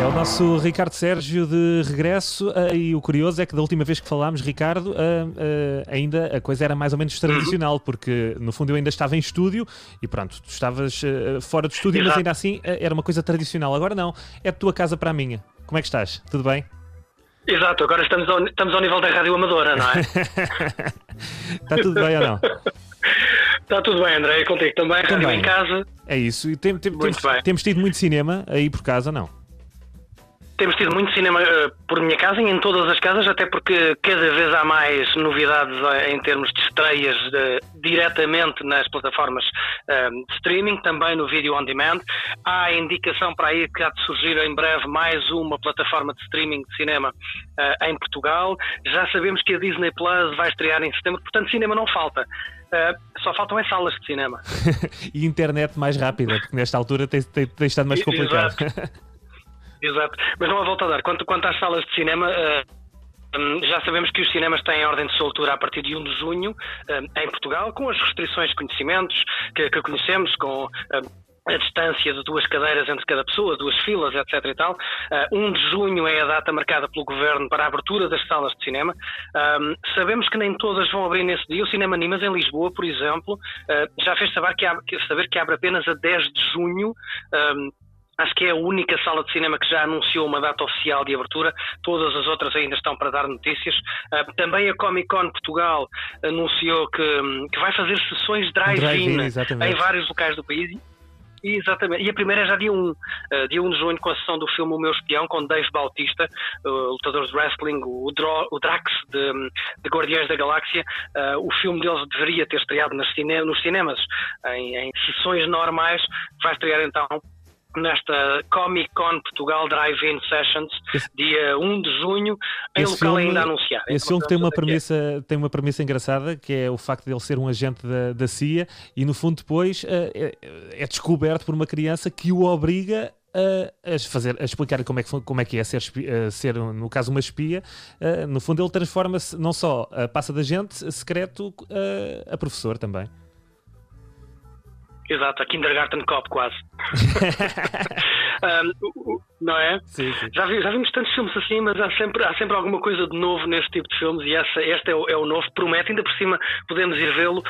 É o nosso Ricardo Sérgio de regresso ah, e o curioso é que da última vez que falámos, Ricardo, ah, ah, ainda a coisa era mais ou menos tradicional, porque no fundo eu ainda estava em estúdio e pronto, tu estavas fora do estúdio, mas ainda assim era uma coisa tradicional. Agora não, é de tua casa para a minha. Como é que estás? Tudo bem? Exato, agora estamos ao, estamos ao nível da rádio amadora, não é? Está tudo bem ou não? Está tudo bem, André, contigo também, rádio Também. em casa. É isso. E tem- tem- temos, bem. temos tido muito cinema aí por casa, não? Temos tido muito cinema eh, por minha casa e em todas as casas, até porque cada vez há mais novidades eh, em termos de estreias eh, diretamente nas plataformas de streaming, também no vídeo on demand. Há indicação para aí que há de surgir em breve mais uma plataforma de streaming de cinema em Portugal. Já sabemos que a Disney Plus vai estrear em setembro, portanto, cinema não falta. Eh, só faltam as salas de cinema. e internet mais rápida, porque nesta altura tem, tem, tem estado mais complicado. Exato. Mas não há volta a dar. Quanto, quanto às salas de cinema, eh, hum, já sabemos que os cinemas têm ordem de soltura a partir de 1 de junho hum, em Portugal, com as restrições de conhecimentos que, que conhecemos, com. hum, a distância de duas cadeiras entre cada pessoa, duas filas, etc. e tal. Uh, 1 de junho é a data marcada pelo Governo para a abertura das salas de cinema. Um, sabemos que nem todas vão abrir nesse dia. O Cinema Animas em Lisboa, por exemplo, uh, já fez saber que, abre, saber que abre apenas a 10 de junho. Um, Acho que é a única sala de cinema que já anunciou uma data oficial de abertura. Todas as outras ainda estão para dar notícias. Ah, também a Comic Con Portugal anunciou que, que vai fazer sessões Drive-in, exatamente. em vários locais do país. Exatamente. E a primeira é já dia 1, ah, dia 1 de junho, com a sessão do filme O Meu Espião, com Dave Bautista, lutador de wrestling, o, Dro- o Drax de, de Guardiões da Galáxia. Ah, o filme deles deveria ter estreado nos cinemas em, em sessões normais. Vai estrear então nesta Comic Con Portugal Drive-In Sessions, Esse- dia 1 de junho, em local filme- ainda a anunciar. Esse filme tem uma, premissa, tem uma premissa engraçada, que é o facto de ele ser um agente da, da CIA e, no fundo, depois é, é descoberto por uma criança que o obriga a, fazer, a explicar como é que, como é, que é ser, eh, ser, no caso, uma espia. No fundo, ele transforma-se, não só passa de agente secreto a professor também. Exato, a Kindergarten Cop quase. Um, não é? Sim, sim. Já, vi- já vimos tantos filmes assim, mas há sempre, há sempre alguma coisa de novo neste tipo de filmes e essa, este é o, é o novo. Promete, ainda por cima, podemos ir vê-lo,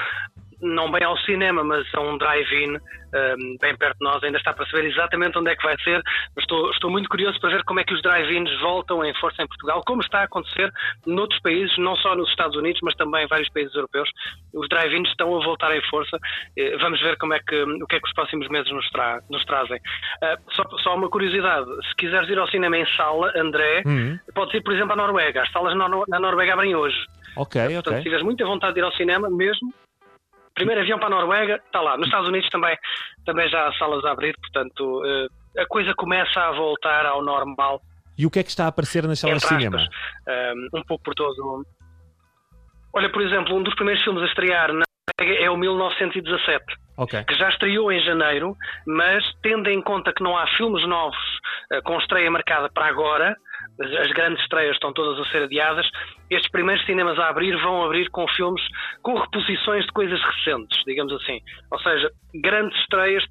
não bem ao cinema, mas a um drive-in um, bem perto de nós. Ainda está para saber exatamente onde é que vai ser, mas estou, estou muito curioso para ver como é que os drive-ins voltam em força em Portugal, como está a acontecer noutros países, não só nos Estados Unidos, mas também em vários países europeus. Os drive-ins estão a voltar em força. Eh, Vamos ver como é que, o que é que os próximos meses nos, tra- nos trazem. Ah, só, só uma curiosidade: se quiseres ir ao cinema em sala, André, Uhum. podes ir, por exemplo, à Noruega. As salas na, Nor- na Noruega abrem hoje. Ok, Portanto, se ok. tiveres muita vontade de ir ao cinema, mesmo, primeiro avião para a Noruega, está lá. Nos Estados Unidos também, também já há salas a abrir, portanto, eh, a coisa começa a voltar ao normal, E o que é que está a aparecer nas salas de cinema? aspas, um, pouco por todo. Olha, por exemplo, um dos primeiros filmes a estrear na Noruega é o 1917 Ok. que já estreou em janeiro, mas tendo em conta que não há filmes novos eh, com estreia marcada para agora, as grandes estreias estão todas a ser adiadas, estes primeiros cinemas a abrir vão abrir com filmes com reposições de coisas recentes, digamos assim. Ou seja, grandes estreias,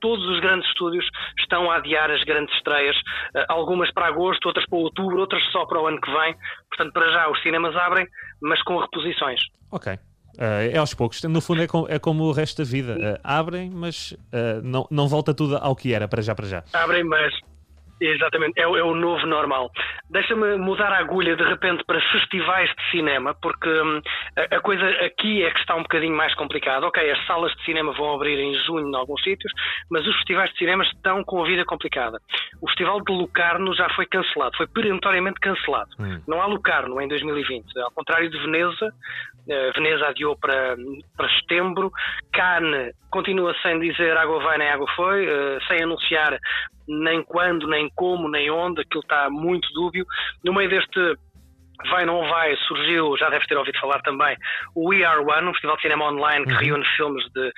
todos os grandes estúdios estão a adiar as grandes estreias, eh, algumas para agosto, outras para outubro, outras só para o ano que vem. Portanto, para já os cinemas abrem, mas com reposições. Ok. Eh, é aos poucos. No fundo, é, com- é como o resto da vida. Eh, abrem, mas eh, não, não volta tudo ao que era, para já, para já. Abrem, mas exatamente, é, o- é o novo normal. Deixa-me mudar a agulha de repente para festivais de cinema, porque hum, a, a coisa aqui é que está um bocadinho mais complicada. Ok, as salas de cinema vão abrir em junho em alguns sítios, mas os festivais de cinema estão com a vida complicada. O Festival de Locarno já foi cancelado, foi peremptoriamente cancelado. Hum. Não há Locarno em 2020, ao contrário de Veneza. eh, Veneza adiou para, para setembro. Cannes continua sem dizer água vai nem água foi, eh, sem anunciar nem quando, nem como, nem onde, aquilo está muito dúbio. No meio deste vai não vai, surgiu, já deve ter ouvido falar também, o We Are One, um festival de cinema online que reúne filmes de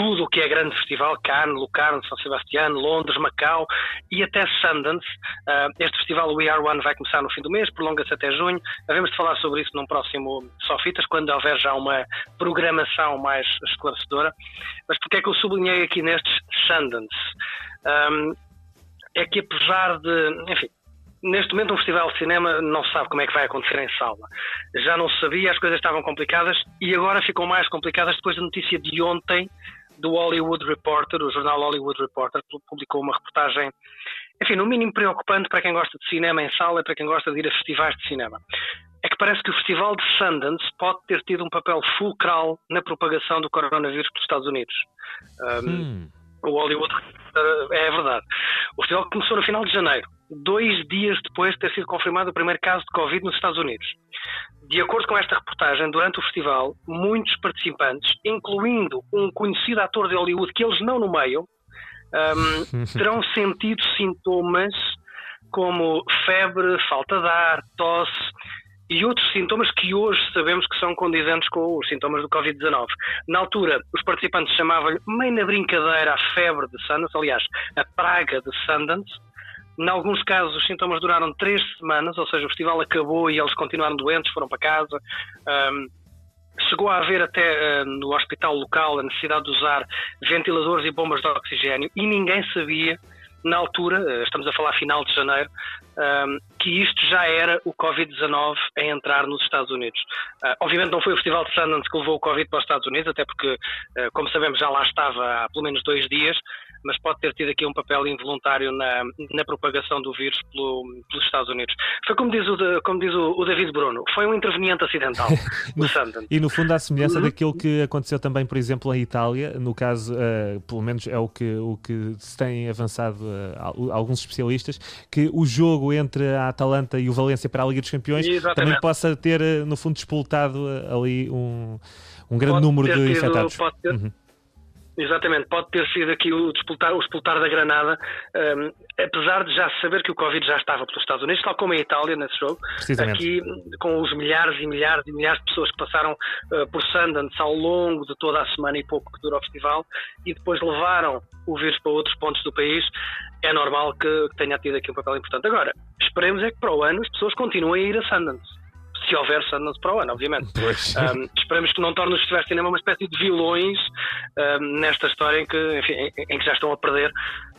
tudo o que é grande festival, Cannes, Locarno, São Sebastião, Londres, Macau e até Sundance. Uh, este festival We Are One vai começar no fim do mês, prolonga-se até junho. Havemos de falar sobre isso num próximo Sofitas, quando houver já uma programação mais esclarecedora. Mas porque é que eu sublinhei aqui nestes Sundance? Um, é que apesar de, enfim, neste momento um festival de cinema não se sabe como é que vai acontecer em sala. Já não se sabia, as coisas estavam complicadas e agora ficam mais complicadas depois da notícia de ontem do Hollywood Reporter, o jornal Hollywood Reporter publicou uma reportagem, enfim, no mínimo preocupante para quem gosta de cinema em sala e para quem gosta de ir a festivais de cinema. É que parece que o Festival de Sundance pode ter tido um papel fulcral na propagação do coronavírus pelos Estados Unidos. Um. O Hollywood é verdade. O festival começou no final de janeiro dois dias depois de ter sido confirmado o primeiro caso de Covid nos Estados Unidos. De acordo com esta reportagem, durante o festival, muitos participantes, incluindo um conhecido ator de Hollywood que eles não nomeiam, um, terão sentido sintomas como febre, falta de ar, tosse e outros sintomas que hoje sabemos que são condizentes com os sintomas do Covid-19. Na altura, os participantes chamavam-lhe, meio na brincadeira, a febre de Sundance, aliás, a praga de Sundance, em alguns casos, os sintomas duraram três semanas, ou seja, o festival acabou e eles continuaram doentes, foram para casa. Um, chegou a haver até uh, no hospital local a necessidade de usar ventiladores e bombas de oxigênio e ninguém sabia, na altura, uh, estamos a falar final de janeiro, um, que isto já era o Covid-19 a entrar nos Estados Unidos. Uh, obviamente não foi o Festival de Sundance que levou o Covid para os Estados Unidos, até porque, como sabemos, já lá estava há pelo menos dois dias, mas pode ter tido aqui um papel involuntário na, na propagação do vírus pelo, pelos Estados Unidos. Foi como diz o, como diz o, o David Bruno, foi um interveniente acidental no, E no fundo, a semelhança uhum. daquilo que aconteceu também, por exemplo, em Itália, no caso, uh, pelo menos é o que, o que se tem avançado uh, alguns especialistas, que o jogo entre a Atalanta e o Valência para a Liga dos Campeões Exatamente. também possa ter, uh, no fundo, disputado ali um, um grande pode número de tido, infectados. Pode ter, uhum. Exatamente, pode ter sido aqui o disputar, o disputar da Granada, um, apesar de já saber que o Covid já estava pelos Estados Unidos, tal como em Itália nesse jogo, aqui com os milhares e milhares e milhares de pessoas que passaram uh, por Sundance ao longo de toda a semana e pouco que dura o festival e depois levaram o vírus para outros pontos do país, é normal que tenha tido aqui um papel importante. Agora, esperemos é que para o ano as pessoas continuem a ir a Sundance se houver Sundance para o ano, obviamente. Um, esperamos que não torne os festivais de cinema uma espécie de vilões um, nesta história em que, enfim, em, em, que já estão a perder.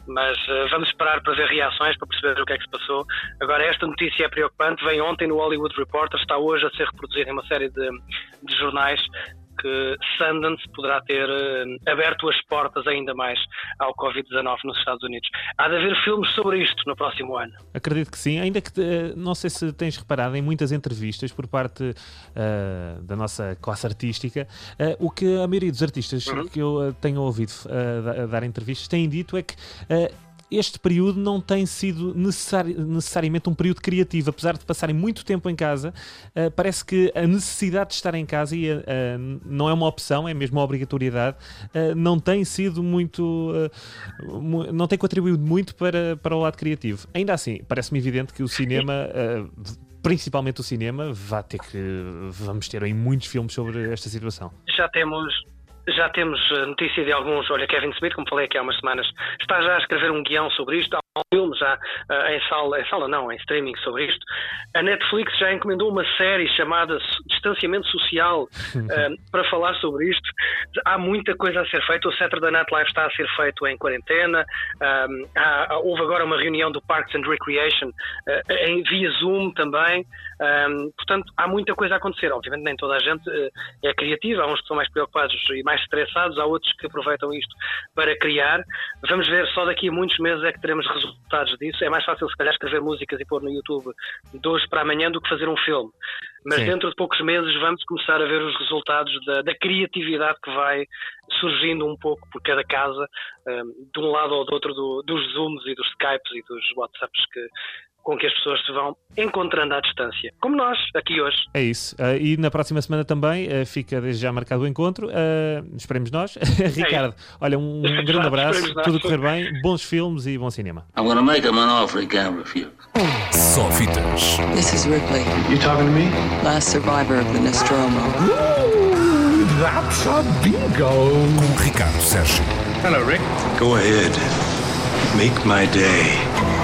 Mas uh, vamos esperar para ver reações, para perceber o que é que se passou. Agora, esta notícia é preocupante. Vem ontem no Hollywood Reporter, está hoje a ser reproduzida em uma série de, de jornais que Sundance poderá ter uh, aberto as portas ainda mais ao Covid-19 nos Estados Unidos. Há de haver filmes sobre isto no próximo ano. Acredito que sim, ainda que uh, não sei se tens reparado em muitas entrevistas por parte uh, da nossa classe artística, o que a maioria dos artistas uhum. que eu tenho ouvido dar entrevistas têm dito é que este período não tem sido necessari necessariamente um período criativo, apesar de passarem muito tempo em casa, uh, parece que a necessidade de estar em casa e, uh, não é uma opção, é mesmo uma obrigatoriedade, uh, não tem sido muito, não tem contribuído muito para, para o lado criativo. Ainda assim, parece-me evidente que o cinema principalmente o cinema, vai ter que vamos ter aí muitos filmes sobre esta situação. Já temos já temos notícia de alguns, olha, Kevin Smith, como falei aqui há umas semanas, está já a escrever um guião sobre isto, há um filme já uh, em sala, em sala não, em streaming sobre isto. A Netflix já encomendou uma série chamada Distanciamento Social uh, para falar sobre isto. Há muita coisa a ser feita, o Saturday Night Live está a ser feito em quarentena, um, há, houve agora uma reunião do Parks and Recreation uh, em, via Zoom também, um, portanto há muita coisa a acontecer. Obviamente nem toda a gente é criativa, há uns que são mais preocupados e mais estressados, há outros que aproveitam isto para criar. Vamos ver, só daqui a muitos meses é que teremos resultados disso. É mais fácil, se calhar, escrever músicas e pôr no YouTube de hoje para amanhã do que fazer um filme. Mas Sim. dentro de poucos meses vamos começar a ver os resultados da, da criatividade que vai surgindo um pouco por cada casa, um, de um lado ou do outro, do, dos Zooms e dos Skypes e dos WhatsApps que, com que as pessoas se vão encontrando à distância, como nós, aqui hoje. É isso. Uh, e na próxima semana também uh, fica desde já marcado o encontro. Uh, esperemos nós. Ricardo, é olha, um, um grande abraço, tudo correr bem, bons filmes e bom cinema. I'm gonna make him an offer he can't refuse. Só fitas. This is Ripley. You talking to me? Last survivor of the Nostromo. Ooh, That's a bingo. Com Ricardo Sérgio. Hello, Rick. Go ahead. Make my day.